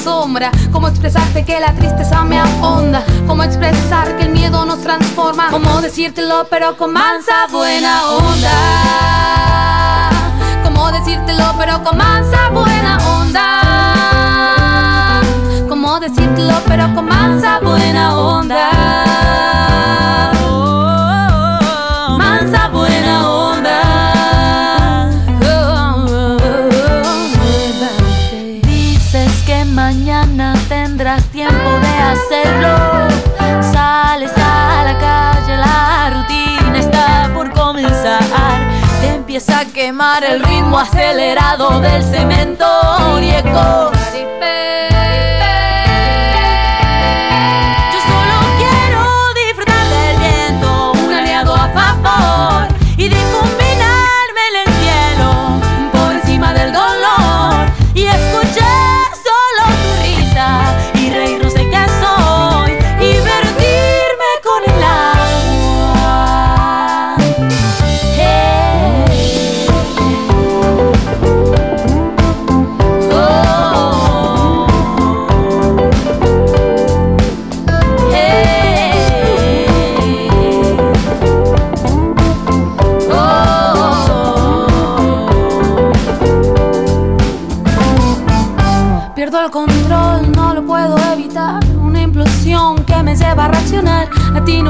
asombra. Cómo expresarte que la tristeza me ahonda. Cómo expresar que el miedo nos transforma. Cómo decírtelo, pero con mansa buena onda. Cómo decírtelo, pero con mansa buena onda. Cómo decírtelo, pero con mansa buena onda. A quemar el ritmo acelerado del cemento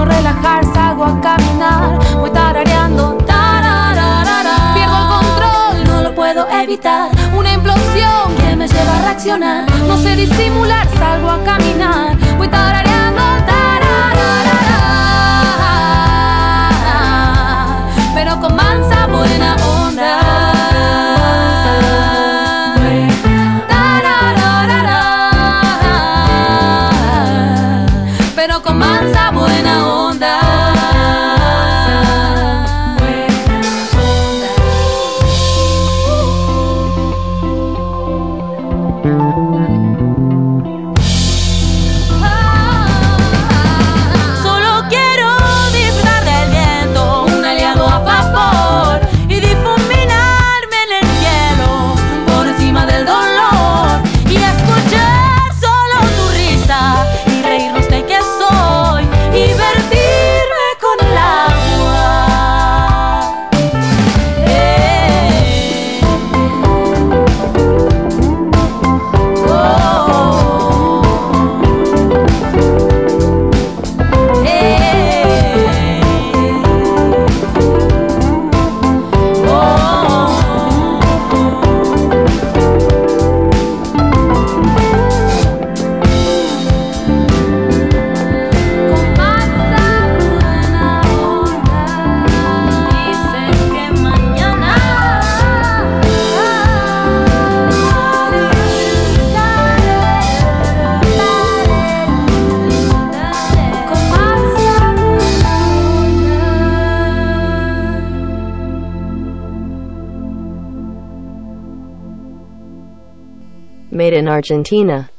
no relajar, salgo a caminar, voy tarareando, pierdo el control, no lo puedo evitar, una implosión que me lleva a reaccionar, no sé disimular, salgo a caminar, voy tarareando, pero con mansa buena. Argentina.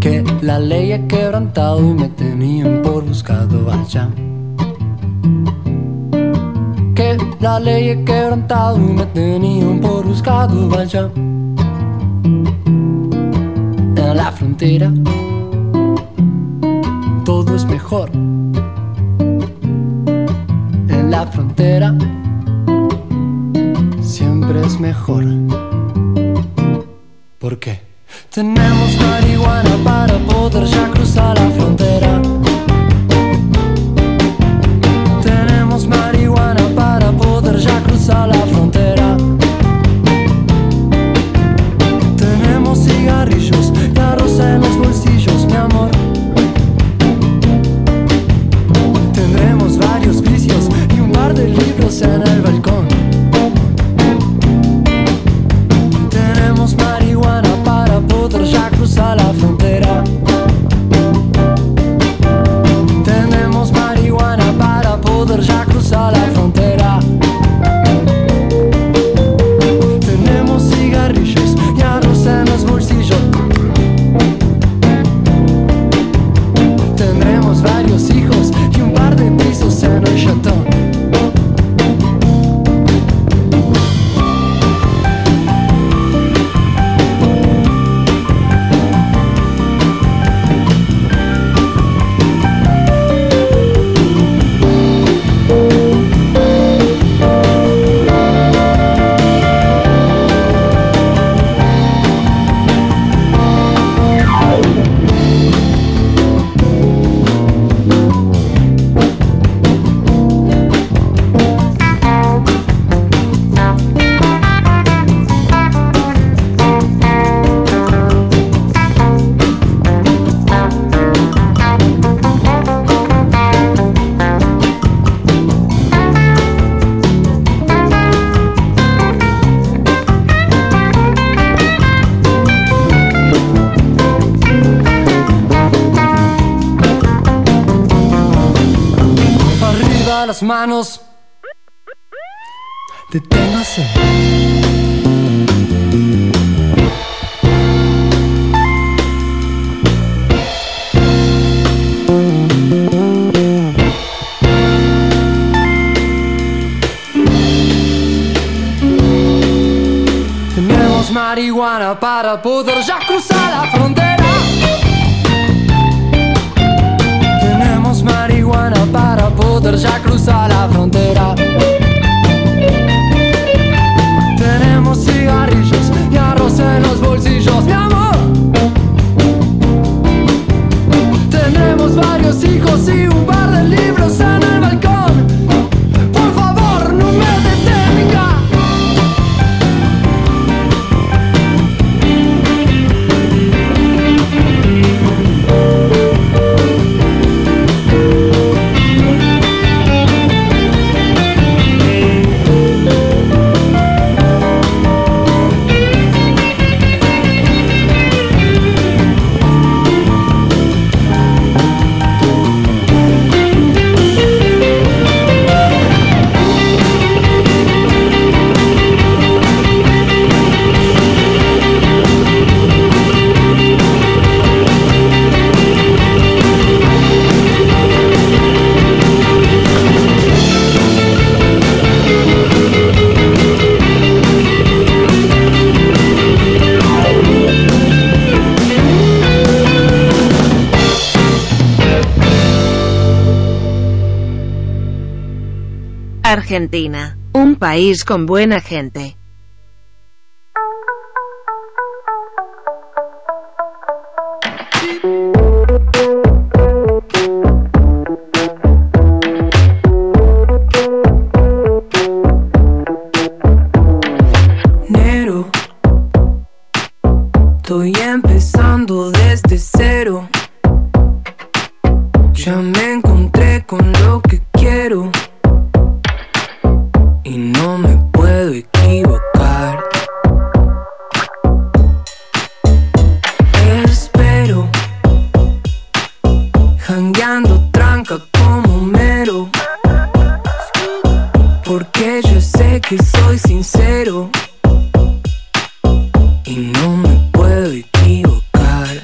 Que la ley he quebrantado y me tenían por buscado allá. Que la ley he quebrantado y me tenían por buscado allá. En la frontera mejor. En la frontera siempre es mejor. ¿Por qué? Manos. Deténgase. Marihuana para poder Argentina, un país con buena gente. Porque yo sé que soy sincero y no me puedo equivocar.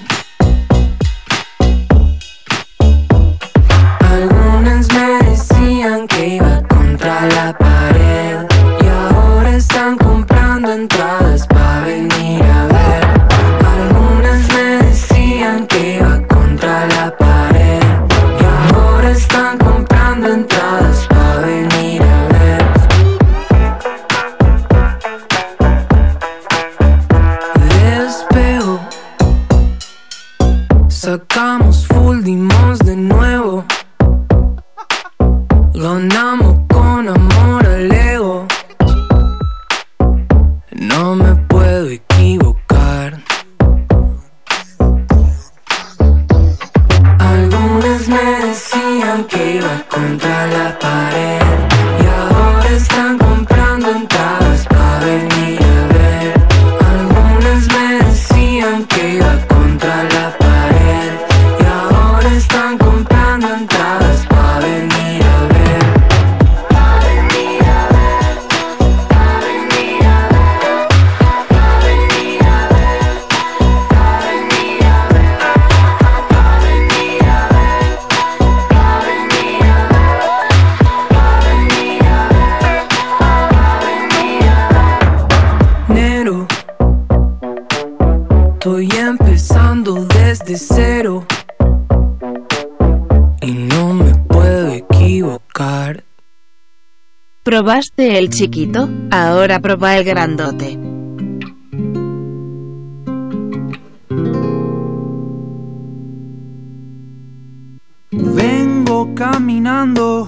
A ver. Nero, estoy empezando desde cero y no me puedo equivocar. ¿Probaste el chiquito? Ahora proba el grandote. Vengo caminando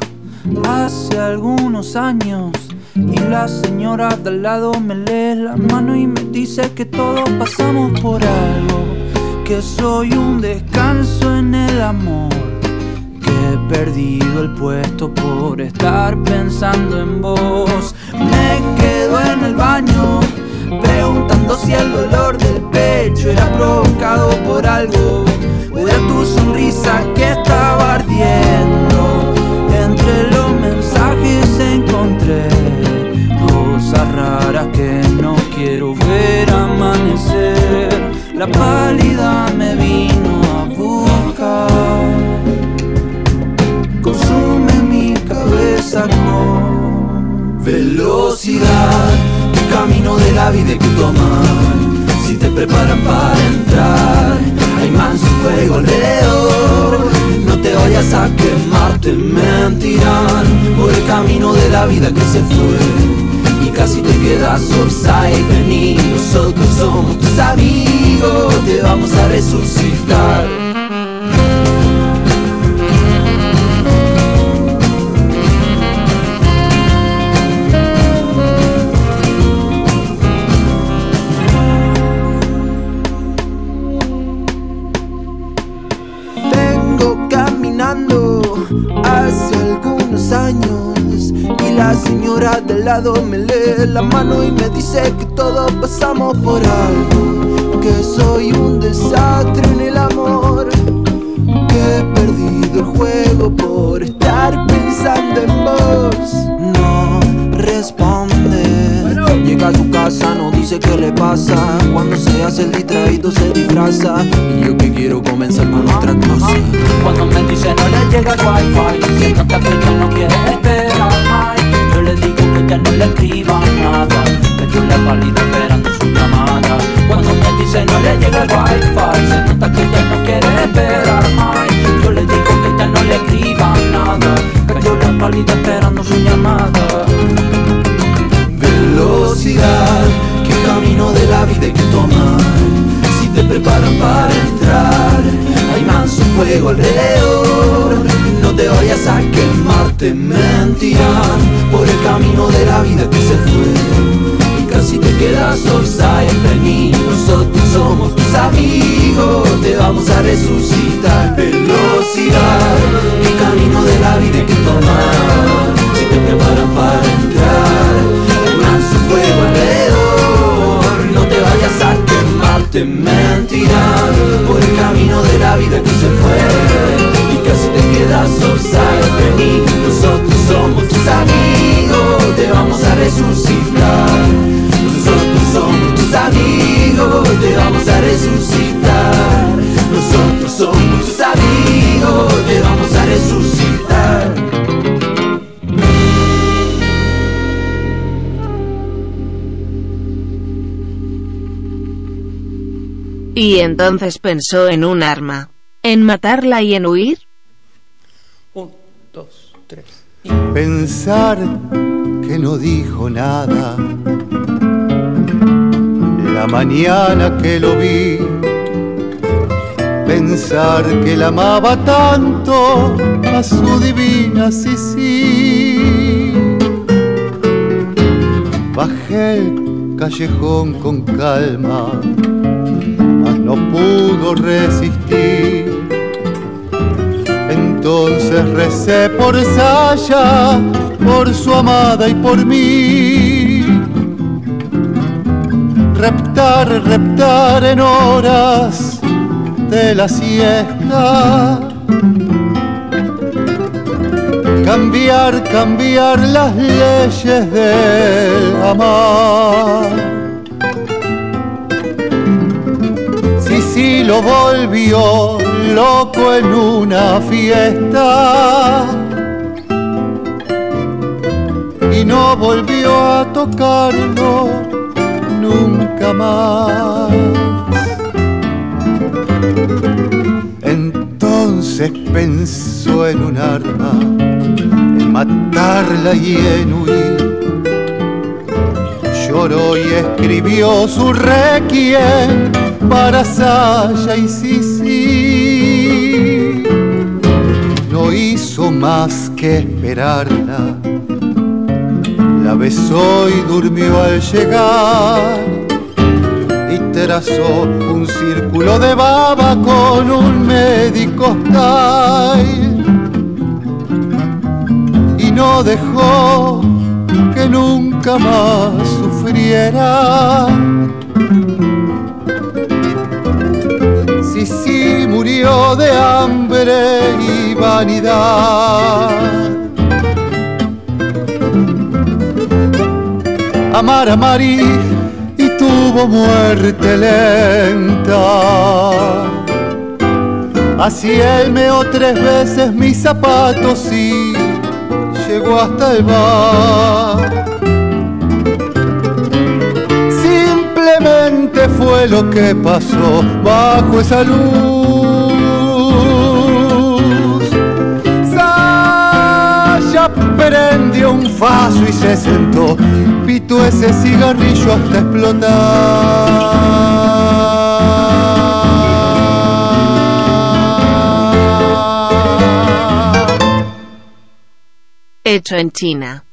hace algunos años y la señora de al lado me lee la mano y me dice que todos pasamos por algo, que soy un descanso en el amor, que he perdido el puesto por estar pensando en vos. Me quedo en el baño preguntando si el dolor del pecho era provocado por algo o era tu sonrisa que estaba ardiendo para que no quiero ver amanecer. La pálida me vino a buscar. Consume mi cabeza con velocidad. El camino de la vida que toman. Si te preparan para entrar, hay más fuego, Leo. No te vayas a quemar, te mentirán por el camino de la vida que se fue Casi te quedas y vení, nosotros somos tus amigos, te vamos a resucitar. wife entonces pensó en un arma. ¿En matarla y en huir? Un, dos, tres. Pensar que no dijo nada la mañana que lo vi. Pensar que la amaba tanto a su divina Sisi. Bajé el callejón con calma, no pudo resistir. Entonces recé por Saya, por su amada y por mí. Reptar, reptar en horas de la siesta. Cambiar, cambiar las leyes del amar. Lo volvió loco en una fiesta y no volvió a tocarlo nunca más. Entonces pensó en un arma, en matarla y en huir. Lloró y escribió su requiem para Saya y Sisi. No hizo más que esperarla. La besó y durmió al llegar y trazó un círculo de baba con un médico y no dejó que nunca más sufriera. Murió de hambre y vanidad. Amar, amar y, y tuvo muerte lenta. Así él meó tres veces mis zapatos y llegó hasta el bar. Simplemente fue lo que pasó bajo esa luz. Prendió un faso y se sentó, pito ese cigarrillo hasta explotar. Hecho en China.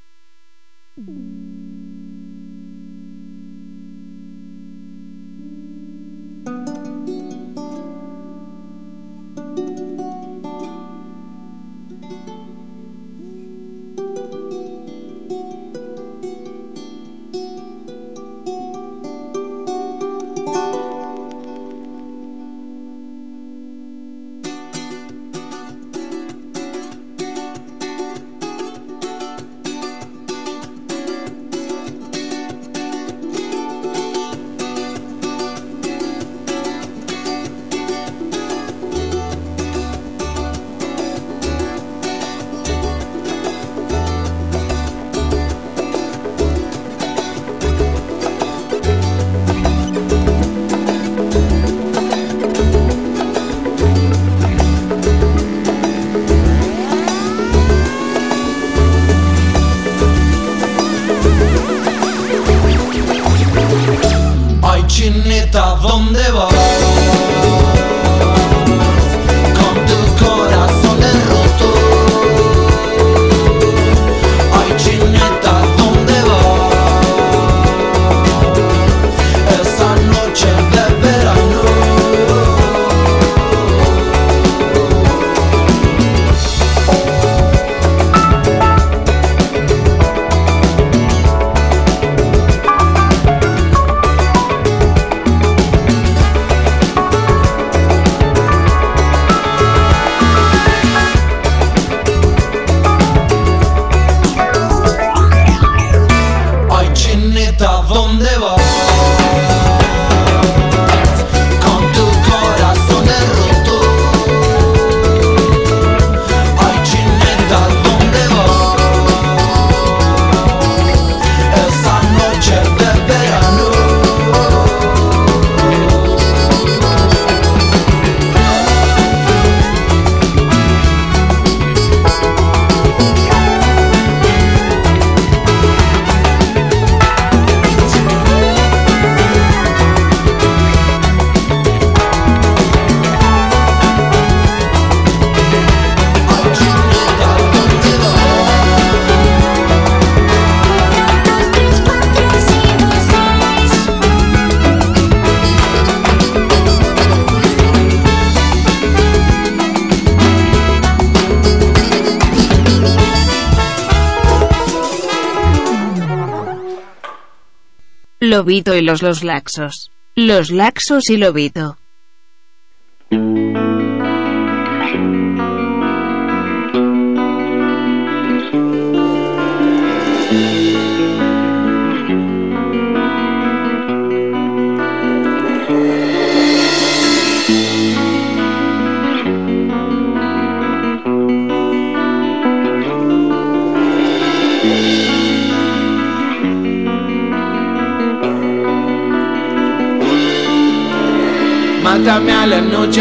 Lobito y los los laxos. Los laxos y Lobito.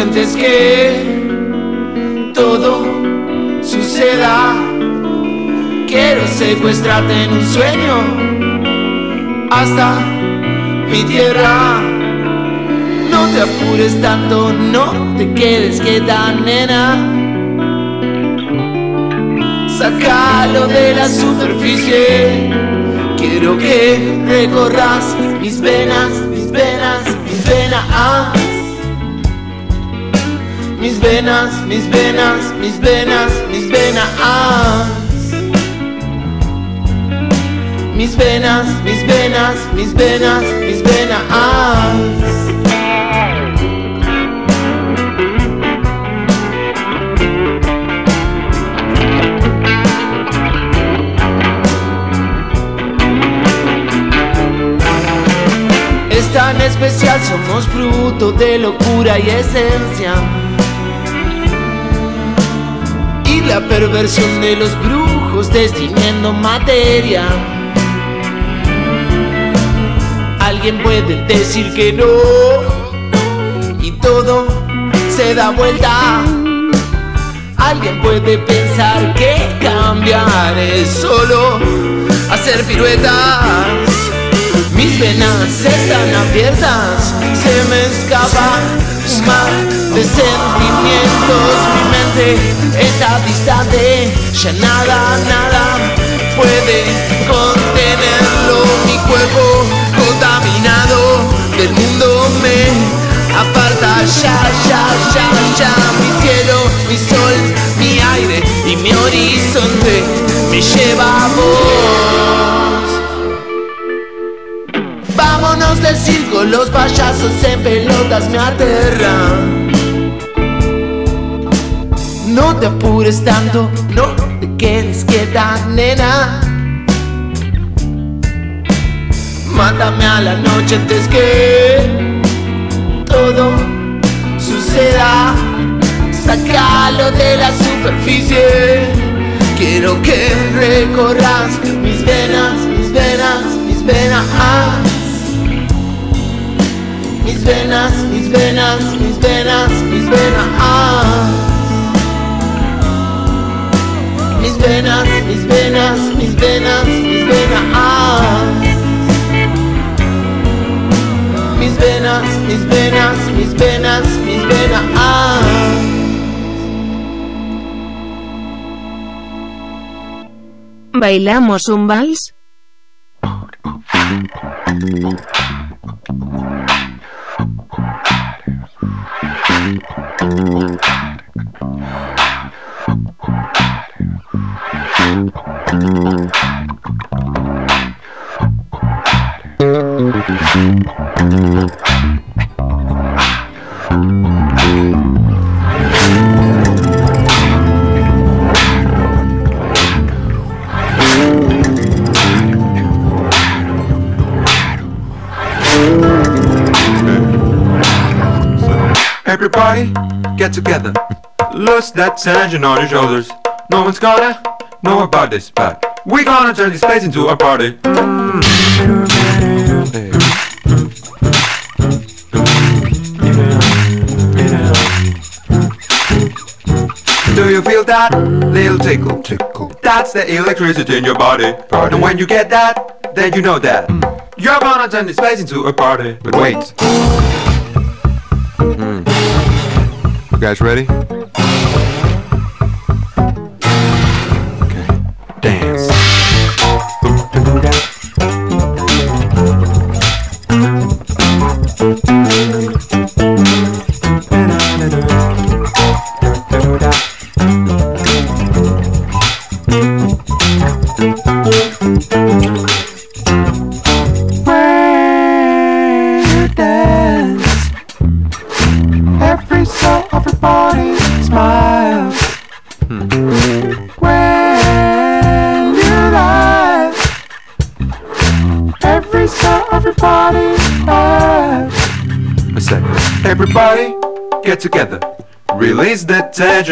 Antes que todo suceda. Quiero secuestrarte en un sueño hasta mi tierra. No te apures tanto, no te quedes quieta, nena. Sácalo de la superficie. Quiero que recorras mis venas, mis venas, mis venas. Mis venas, mis venas, mis venas, mis venas. Mis venas, mis venas, mis venas, mis venas. tan especial, somos fruto de locura y esencia. La perversión de los brujos destiniendo materia. Alguien puede decir que no y todo se da vuelta. Alguien puede pensar que cambiar es solo hacer piruetas. Mis venas están abiertas, se me escapa un de sentimientos. Mi mente está distante, ya nada, nada puede contenerlo. Mi cuerpo contaminado del mundo me aparta ya, ya, ya, ya. Mi cielo, mi sol, mi aire y mi horizonte me lleva a vos. Vámonos del circo, los payasos en pelotas me aterran. No te apures tanto, no te quedes quieta, nena. Mátame a la noche antes que todo suceda. Sácalo de la superficie. Quiero que recorras mis venas, mis venas, mis venas. Mis venas, mis venas, mis venas, mis venas. Venas, mis venas, mis venas, mis venas. Mis venas, mis venas, mis venas, mis venas. ¿Bailamos un vals? Everybody, get together. Lose that tension on your shoulders. No one's gonna know about this, but we gonna turn this place into a party. Do you feel that little tickle? Tickle. That's the electricity in your body. Party. And when you get that, then you know that hmm. you're gonna turn this place into a party. But wait. Hmm. You guys ready? Dance.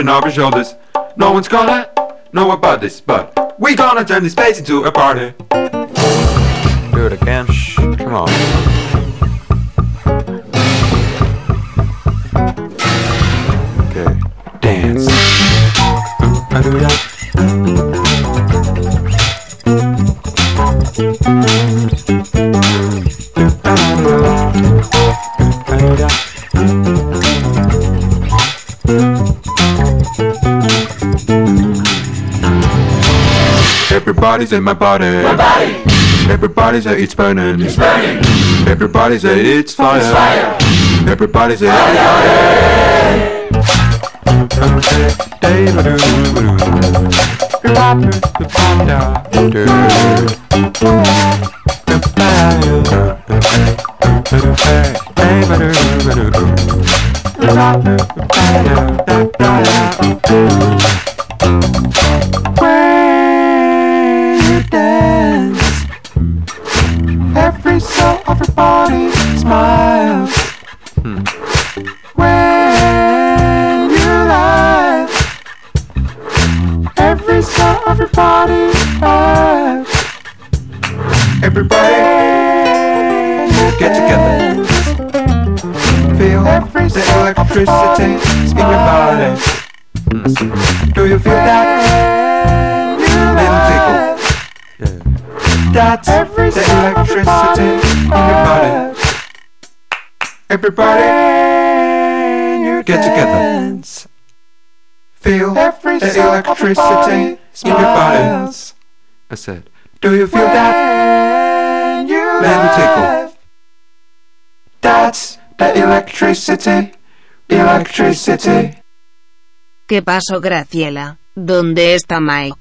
Tension off your shoulders. No one's gonna know about this, but we gonna turn this place into a party. Do it again. Shh, come on. Okay. Dance. Everybody's in my body. My body. Everybody say it's burning. It's burning. Everybody say it's fire. It's fire. Everybody say When Everybody get together. Feel Every the electricity in your bodies. I said, Do you feel when that? You Let me tickle. That's the electricity, electricity. ¿Qué pasó, Graciela? ¿Dónde está Mike?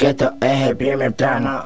que esto es el primer plano.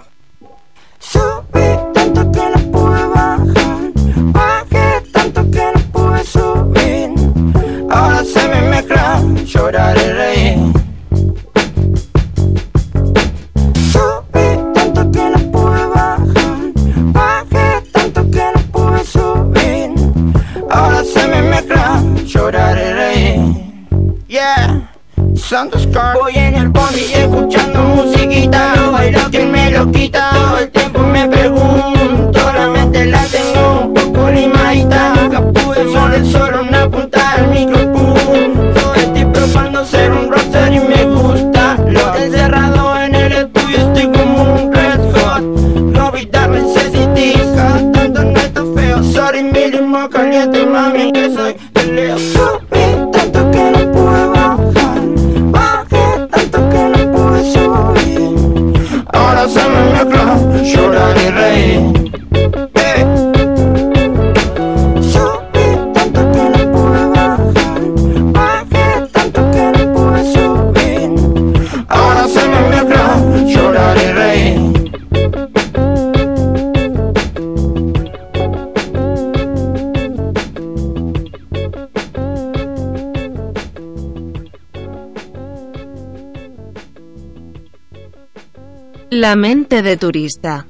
turista.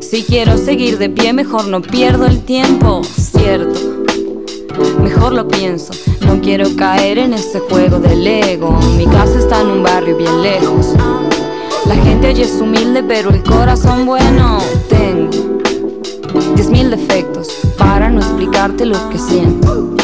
Si quiero seguir de pie, mejor no pierdo el tiempo, cierto. Mejor lo pienso, no quiero caer en ese juego del ego. Mi casa está en un barrio bien lejos. La gente allí es humilde, pero el corazón bueno tengo. Diez mil defectos para no explicarte lo que siento.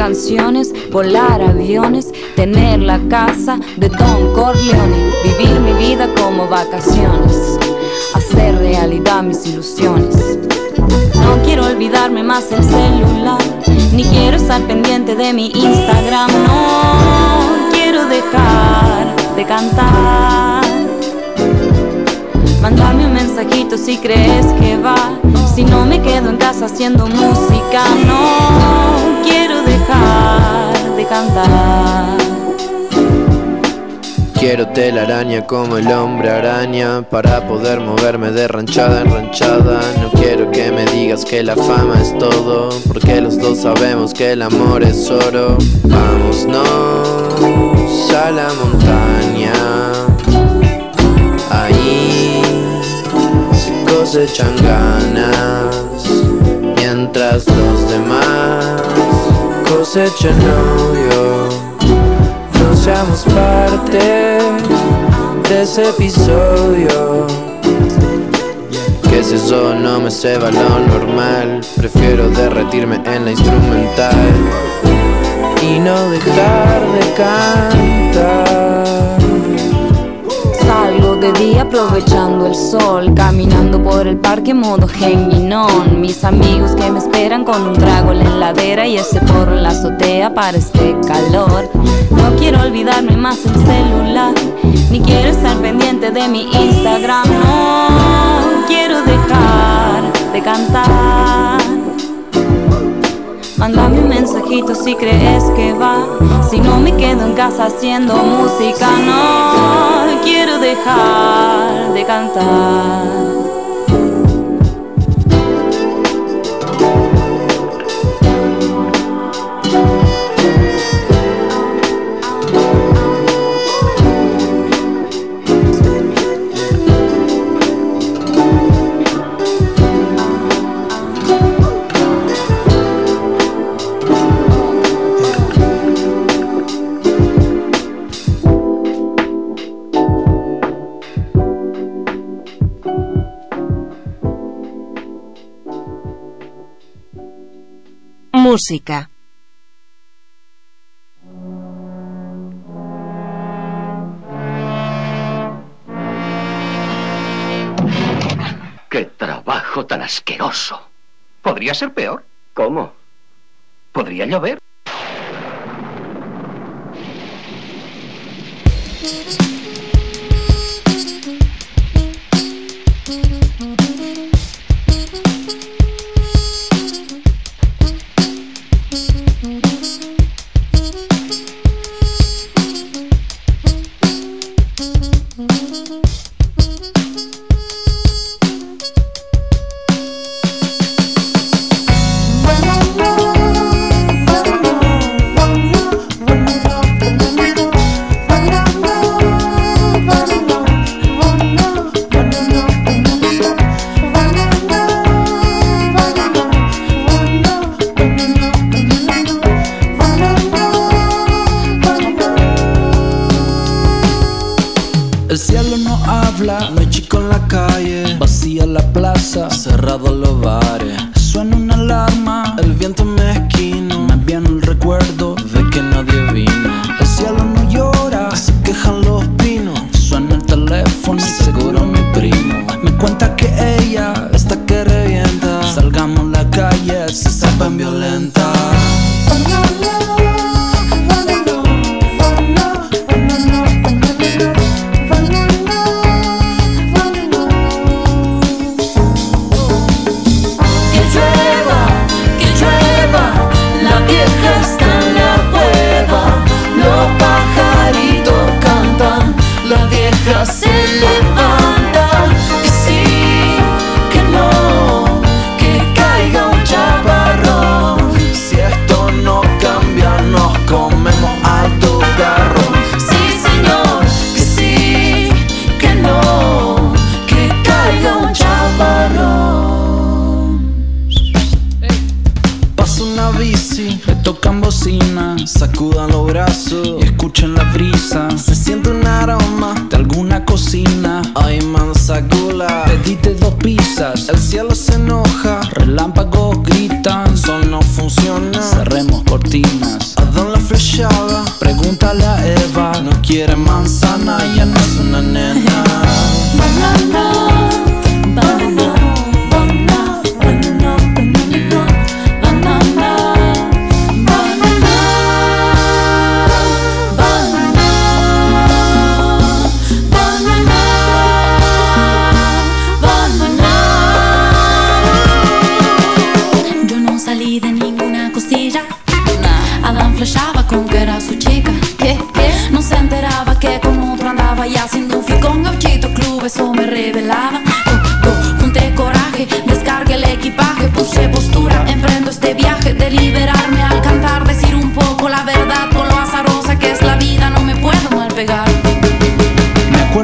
Canciones, volar aviones, tener la casa de Don Corleone, vivir mi vida como vacaciones, hacer realidad mis ilusiones. No quiero olvidarme más el celular, ni quiero estar pendiente de mi Instagram, no quiero dejar de cantar. Mándame un mensajito si crees que va. Si no me quedo en casa haciendo música, no dejar de cantar. Quiero telaraña como el hombre araña para poder moverme de ranchada en ranchada. No quiero que me digas que la fama es todo, porque los dos sabemos que el amor es oro. Vámonos a la montaña, ahí se cosechan ganas, mientras los demás cosechan odio no seamos parte de ese episodio. Que si eso no me ceba lo normal, prefiero derretirme en la instrumental y no dejar de cantar. De día aprovechando el sol, caminando por el parque modo genguinón. Mis amigos que me esperan con un trago en la heladera y ese porro en la azotea para este calor. No quiero olvidarme más el celular, ni quiero estar pendiente de mi Instagram. No quiero dejar de cantar. Mándame un mensajito si crees que va. Si no me quedo en casa haciendo música, no quiero dejar de cantar. Música. ¡Qué trabajo tan asqueroso! Podría ser peor. ¿Cómo? Podría llover.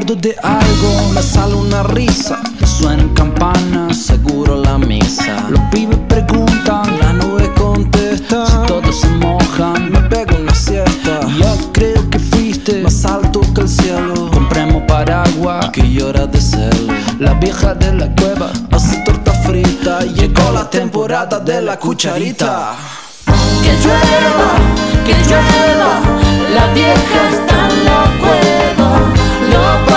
acuerdo de algo, me sale una risa. Suenan campanas, seguro la misa. Los pibes preguntan, la nube contesta. Si todos se mojan, me pego una siesta. Yo creo que fuiste más alto que el cielo. Compremos paraguas que llora de celo. La vieja de la cueva hace torta frita. Llegó la temporada de la cucharita. Que llueva, que llueva, la vieja está en la cueva. Lo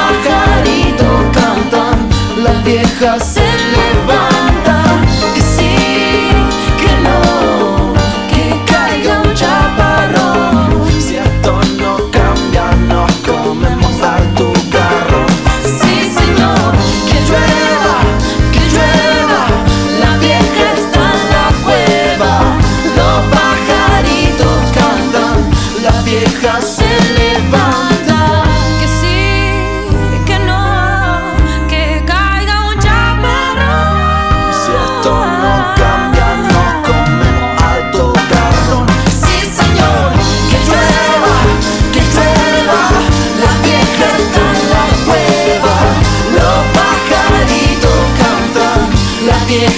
la vieja se me.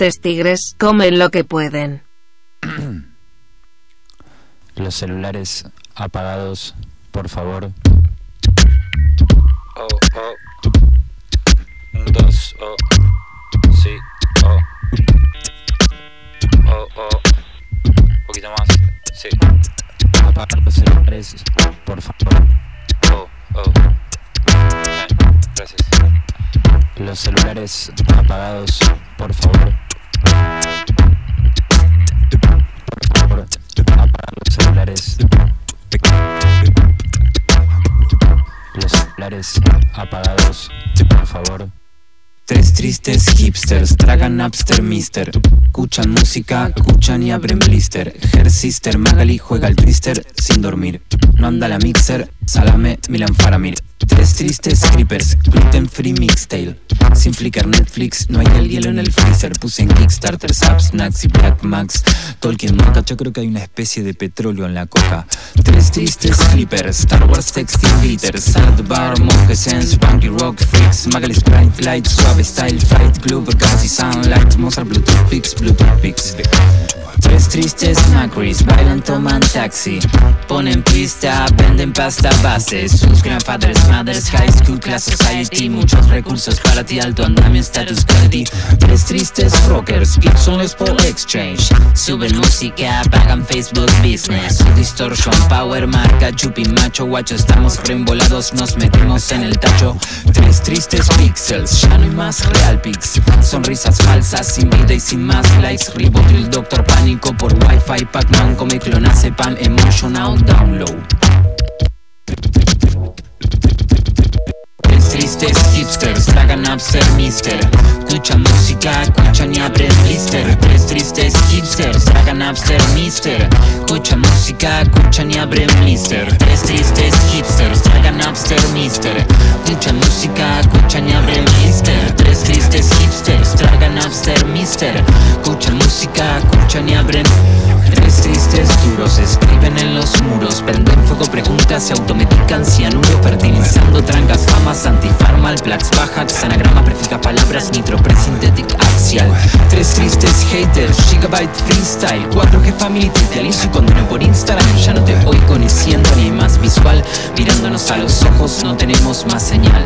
tristes tigres comen lo que pueden. Los celulares apagados, por favor. Oh, oh. Un, dos, oh. Sí, oh. Oh, oh. Un poquito más. Sí. Apaga los celulares, por favor. Oh, oh. Gracias. Los celulares apagados, por favor. Apagados, por favor. Tres tristes hipsters tragan Napster Mister. Escuchan música, escuchan y abren blister. Her sister Magali juega al twister sin dormir. No anda la mixer, salame, Milan Faramir. Tres tristes creepers, gluten free mixtail. Sin flicker Netflix, no hay el hielo en el freezer. Puse en Kickstarter, Zaps, Snacks y Black Max. Tolkien Mocha, yo creo que hay una especie de petróleo en la coca. Tres tristes flippers, Star Wars texting glitter. Salad bar, Monkey Sense, Punky Rock Freaks. Magali Sprite Light, Suave Style, Fight Club, Gazi Sunlight, Mozart Bluetooth Pix, Bluetooth Pix. Tres tristes macris, bailan, toman taxi Ponen pista, venden pasta base Sus grandfathers, mothers, high school, class society Muchos recursos para ti, alto andamio, status quality Tres tristes rockers, Gibsonless por exchange. Suben música, pagan Facebook business. Distortion, power, marca, chupi, macho, guacho Estamos reembolados, nos metemos en el tacho. Tres tristes pixels, ya no hay más real pics. Sonrisas falsas, sin vida y sin más likes. Ribotril, Doctor Pánico por Wi-Fi Pac-Man, come clonazepam, emotional download tristes hipsters, tragan Napster Mister. Escuchan música, escuchan y abren blister. Tres tristes hipsters, tragan Napster Mister. Escuchan música, escuchan y abren blister. Tres tristes hipsters, tragan Napster Mister. Escuchan música, escuchan y abren blister. Tres tristes hipsters, tragan Napster Mister. Escuchan música, escuchan y abren Tres tristes duros escriben en los muros Prenden fuego preguntas, se automedican cianuro Fertilizando trancas, famas, antifarmal Plax, bajax, anagrama, prefica palabras Nitropresynthetic axial. Tres tristes haters, gigabyte freestyle 4G family, te aliso y condeno por Instagram. Ya no te oigo ni siento ni más visual Mirándonos a los ojos no tenemos más señal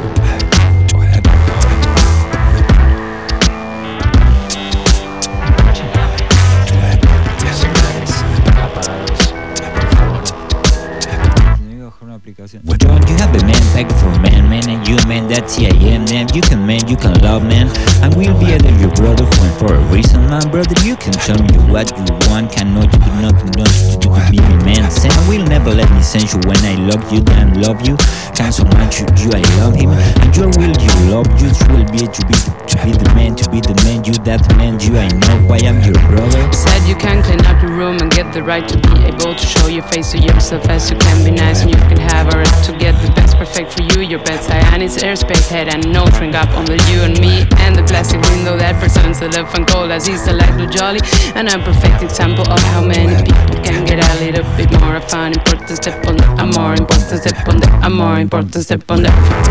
Thank you for me man, and you man, that's I am, man. You can man, you can love, man. I will be either your brother, when for a reason, my brother. You can tell me what you want, cannot you do not know to do be my man. I will never let me send you when I love you, then love you. Can so much you, you, I love him. And your will, you love you, will be to be to be the man, to be the man, you that man, you I know why I'm your brother. Said you can clean up your room and get the right to be able to show your face to yourself as you can be nice and you can have a right to get the best perfect for you. Your bedside and its airspace head and no shrink up on the you and me and the plastic window that presents the love and cold as Easter like the jolly. And a perfect example of how many people can get a little bit more of an important step on the a more important step on the a more important step on the.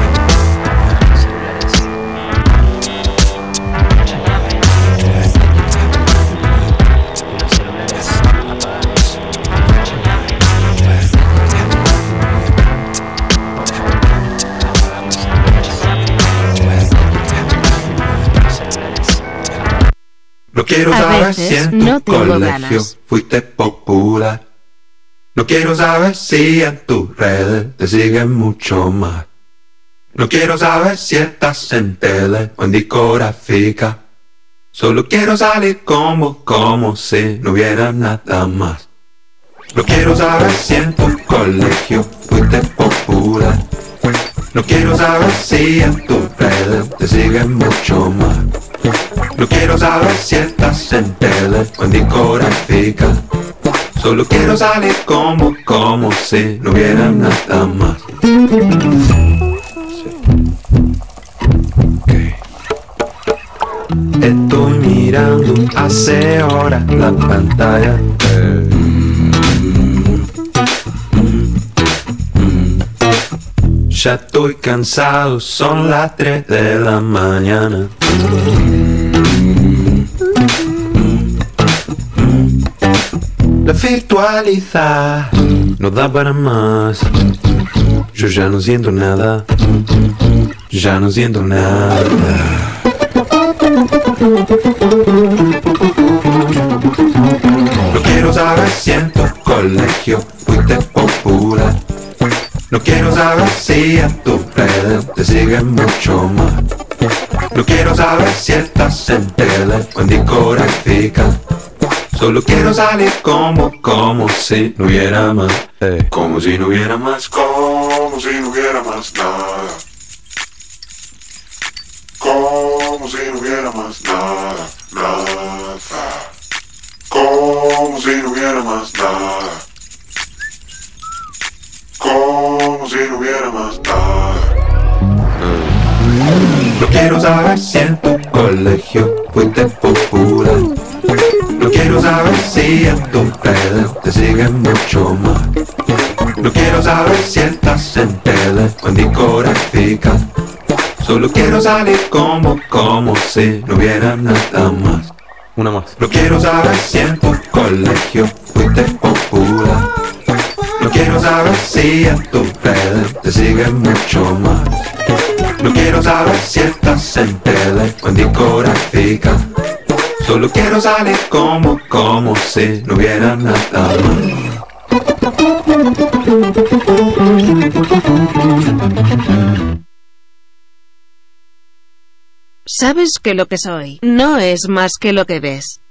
No quiero A saber veces si en tu no colegio ganas. fuiste popular. No quiero saber si en tus redes te siguen mucho más. No quiero saber si estás en tele o en discográfica. Solo quiero salir como, como si no hubiera nada más. No quiero saber si en tu colegio fuiste popular. No quiero saber si en tus redes te siguen mucho más. No quiero saber si estás en tele o en discográfica. Solo quiero salir como, como si no hubiera nada más. Estoy mirando hace horas la pantalla. Ya estoy cansado, son las 3 de la mañana. La virtualidad no da para más. Yo ya no siento nada. Ya no siento nada. No quiero saber si en tu colegio fuiste popular. No quiero saber si a tu redes te siguen mucho más. No quiero saber si estás en tele o en discográfica. Solo quiero salir como, como si no hubiera más. Como si no hubiera más, como si no hubiera más nada. Como si no hubiera más nada, nada. Como si no hubiera más nada. Como si no hubiera. No quiero saber si en tu colegio fuiste popular. No quiero saber si en tu redes te siguen mucho más. No quiero saber si estás en tele o en discográfica. Solo quiero salir como, como si no hubiera nada más. Una más. No quiero saber si en tu colegio fuiste popular. No quiero saber si en tus redes te siguen mucho más. No quiero saber si estás en tele o en discográfica. Solo quiero salir como, como si no hubiera nada más. Sabes que lo que soy no es más que lo que ves.